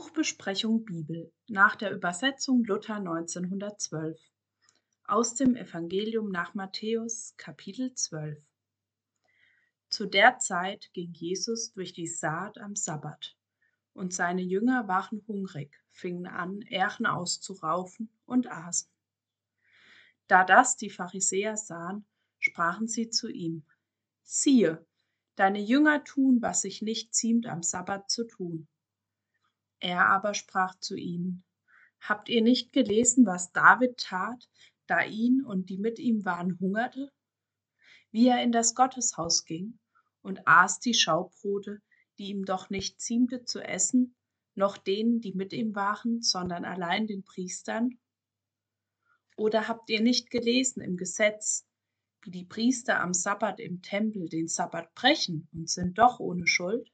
Buchbesprechung Bibel nach der Übersetzung Luther 1912 aus dem Evangelium nach Matthäus Kapitel 12 Zu der Zeit ging Jesus durch die Saat am Sabbat, und seine Jünger waren hungrig, fingen an, Ähren auszuraufen und aßen. Da das die Pharisäer sahen, sprachen sie zu ihm, siehe, deine Jünger tun, was sich nicht ziemt am Sabbat zu tun. Er aber sprach zu ihnen, Habt ihr nicht gelesen, was David tat, da ihn und die mit ihm waren hungerte? Wie er in das Gotteshaus ging und aß die Schaubrote, die ihm doch nicht ziemte zu essen, noch denen, die mit ihm waren, sondern allein den Priestern? Oder habt ihr nicht gelesen im Gesetz, wie die Priester am Sabbat im Tempel den Sabbat brechen und sind doch ohne Schuld?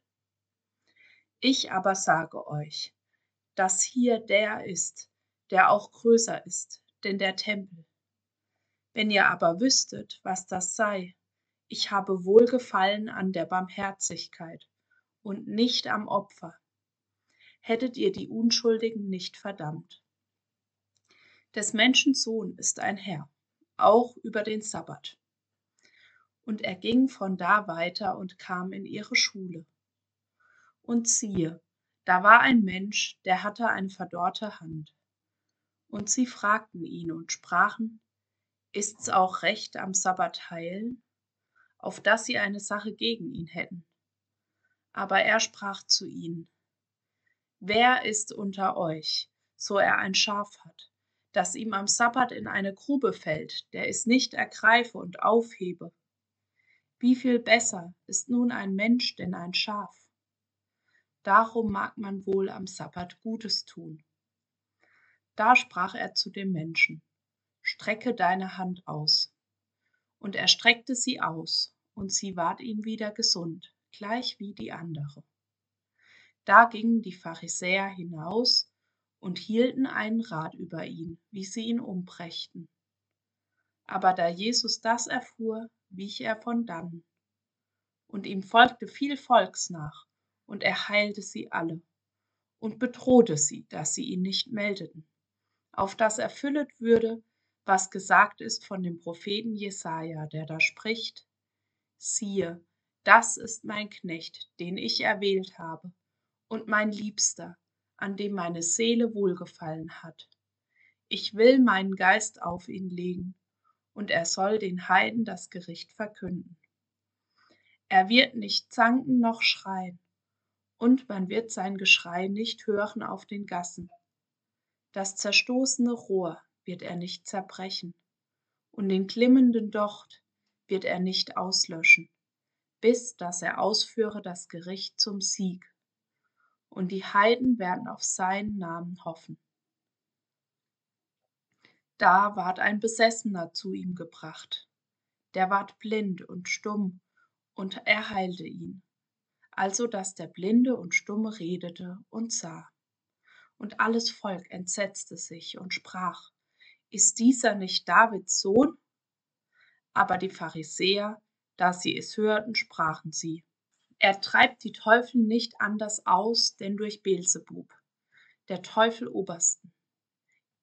Ich aber sage euch, dass hier der ist, der auch größer ist, denn der Tempel. Wenn ihr aber wüsstet, was das sei, ich habe Wohlgefallen an der Barmherzigkeit und nicht am Opfer, hättet ihr die Unschuldigen nicht verdammt. Des Menschen Sohn ist ein Herr, auch über den Sabbat. Und er ging von da weiter und kam in ihre Schule und siehe, da war ein Mensch, der hatte eine verdorrte Hand. Und sie fragten ihn und sprachen, Ist's auch recht, am Sabbat heilen? Auf dass sie eine Sache gegen ihn hätten. Aber er sprach zu ihnen, Wer ist unter euch, so er ein Schaf hat, das ihm am Sabbat in eine Grube fällt, der es nicht ergreife und aufhebe? Wie viel besser ist nun ein Mensch denn ein Schaf? Darum mag man wohl am Sabbat Gutes tun. Da sprach er zu dem Menschen, Strecke deine Hand aus. Und er streckte sie aus, und sie ward ihm wieder gesund, gleich wie die andere. Da gingen die Pharisäer hinaus und hielten einen Rat über ihn, wie sie ihn umbrächten. Aber da Jesus das erfuhr, wich er von dannen. Und ihm folgte viel Volks nach, und er heilte sie alle und bedrohte sie, dass sie ihn nicht meldeten, auf das erfüllet würde, was gesagt ist von dem Propheten Jesaja, der da spricht: Siehe, das ist mein Knecht, den ich erwählt habe, und mein Liebster, an dem meine Seele wohlgefallen hat. Ich will meinen Geist auf ihn legen, und er soll den Heiden das Gericht verkünden. Er wird nicht zanken noch schreien, und man wird sein Geschrei nicht hören auf den Gassen. Das zerstoßene Rohr wird er nicht zerbrechen, und den glimmenden Docht wird er nicht auslöschen, bis dass er ausführe das Gericht zum Sieg. Und die Heiden werden auf seinen Namen hoffen. Da ward ein Besessener zu ihm gebracht. Der ward blind und stumm, und er heilte ihn also dass der Blinde und Stumme redete und sah. Und alles Volk entsetzte sich und sprach, ist dieser nicht Davids Sohn? Aber die Pharisäer, da sie es hörten, sprachen sie, er treibt die Teufel nicht anders aus, denn durch Beelzebub, der Teufel Obersten.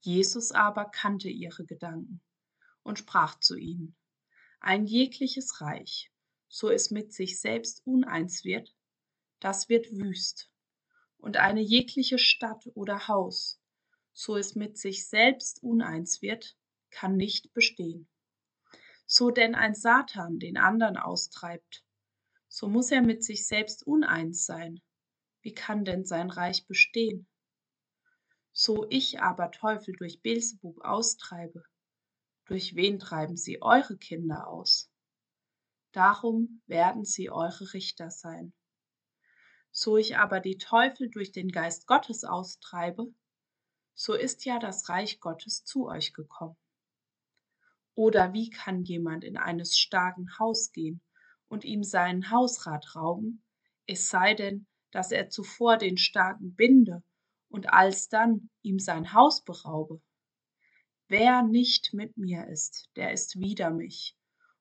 Jesus aber kannte ihre Gedanken und sprach zu ihnen, ein jegliches Reich, so es mit sich selbst uneins wird, das wird wüst. Und eine jegliche Stadt oder Haus, so es mit sich selbst uneins wird, kann nicht bestehen. So denn ein Satan den anderen austreibt, so muss er mit sich selbst uneins sein. Wie kann denn sein Reich bestehen? So ich aber Teufel durch Beelzebub austreibe, durch wen treiben sie eure Kinder aus? Darum werden sie eure Richter sein. So ich aber die Teufel durch den Geist Gottes austreibe, so ist ja das Reich Gottes zu euch gekommen. Oder wie kann jemand in eines starken Haus gehen und ihm seinen Hausrat rauben, es sei denn, dass er zuvor den Starken binde und alsdann ihm sein Haus beraube? Wer nicht mit mir ist, der ist wider mich,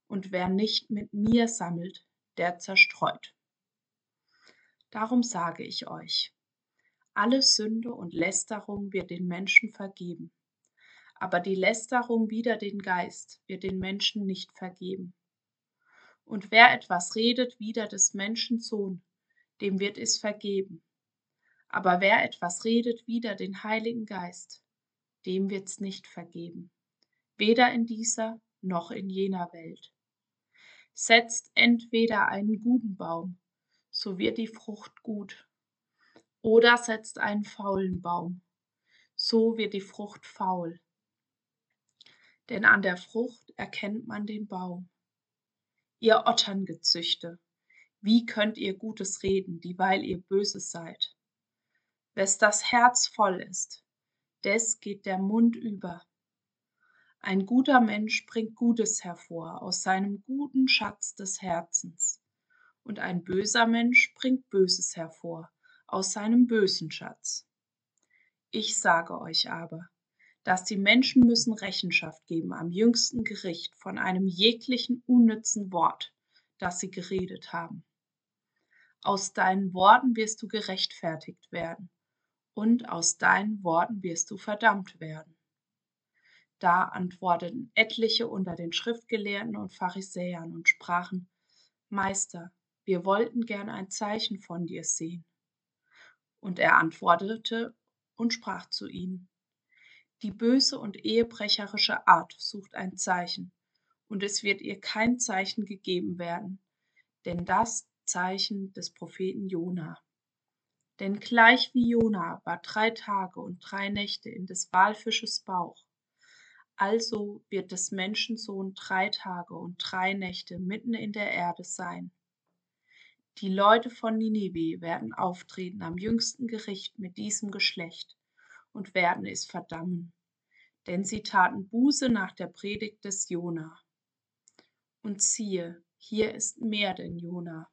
und wer nicht mit mir sammelt, der zerstreut. Darum sage ich euch, Alle Sünde und Lästerung wird den Menschen vergeben, aber die Lästerung wider den Geist wird den Menschen nicht vergeben. Und wer etwas redet wider des Menschen Sohn, dem wird es vergeben. Aber wer etwas redet wider den Heiligen Geist, dem wird's nicht vergeben, weder in dieser noch in jener Welt. Setzt entweder einen guten Baum, so wird die Frucht gut, oder setzt einen faulen Baum, so wird die Frucht faul. Denn an der Frucht erkennt man den Baum. Ihr Otterngezüchte, wie könnt ihr Gutes reden, dieweil ihr Böses seid? Wes das Herz voll ist, des geht der Mund über. Ein guter Mensch bringt Gutes hervor aus seinem guten Schatz des Herzens, und ein böser Mensch bringt Böses hervor aus seinem bösen Schatz. Ich sage euch aber, dass die Menschen müssen Rechenschaft geben am jüngsten Gericht von einem jeglichen unnützen Wort, das sie geredet haben. Aus deinen Worten wirst du gerechtfertigt werden, und aus deinen Worten wirst du verdammt werden. Da antworteten etliche unter den Schriftgelehrten und Pharisäern und sprachen, Meister, wir wollten gern ein Zeichen von dir sehen. Und er antwortete und sprach zu ihnen, Die böse und ehebrecherische Art sucht ein Zeichen, und es wird ihr kein Zeichen gegeben werden, denn das Zeichen des Propheten Jona. Denn gleich wie Jona war drei Tage und drei Nächte in des Walfisches Bauch, also wird des Menschensohn drei Tage und drei Nächte mitten in der Erde sein. Die Leute von Ninive werden auftreten am jüngsten Gericht mit diesem Geschlecht und werden es verdammen, denn sie taten Buße nach der Predigt des Jona. Und siehe, hier ist mehr denn Jona.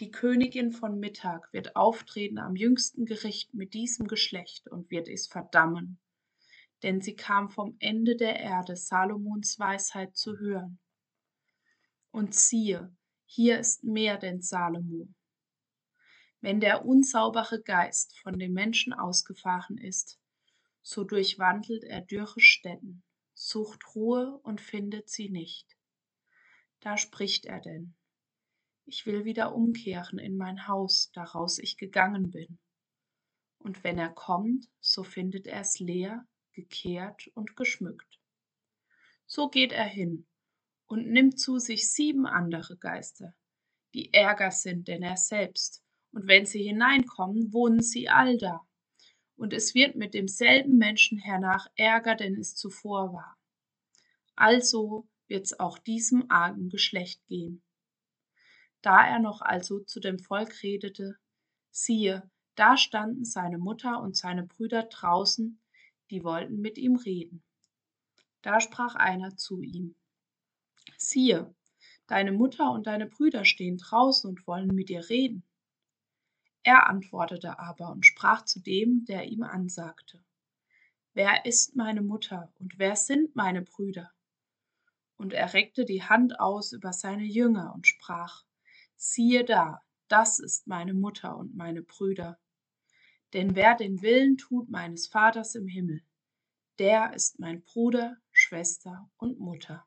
Die Königin von Mittag wird auftreten am jüngsten Gericht mit diesem Geschlecht und wird es verdammen denn sie kam vom Ende der Erde Salomons Weisheit zu hören. Und siehe, hier ist mehr denn Salomo. Wenn der unsaubere Geist von den Menschen ausgefahren ist, so durchwandelt er dürre Städten, sucht Ruhe und findet sie nicht. Da spricht er denn, ich will wieder umkehren in mein Haus, daraus ich gegangen bin. Und wenn er kommt, so findet er es leer, gekehrt und geschmückt. So geht er hin und nimmt zu sich sieben andere Geister, die ärger sind denn er selbst, und wenn sie hineinkommen, wohnen sie allda. Und es wird mit demselben Menschen hernach ärger, denn es zuvor war. Also wird's auch diesem argen Geschlecht gehen. Da er noch also zu dem Volk redete, siehe, da standen seine Mutter und seine Brüder draußen die wollten mit ihm reden. Da sprach einer zu ihm, siehe, deine Mutter und deine Brüder stehen draußen und wollen mit dir reden. Er antwortete aber und sprach zu dem, der ihm ansagte, Wer ist meine Mutter und wer sind meine Brüder? Und er reckte die Hand aus über seine Jünger und sprach, Siehe da, das ist meine Mutter und meine Brüder. Denn wer den Willen tut meines Vaters im Himmel, der ist mein Bruder, Schwester und Mutter.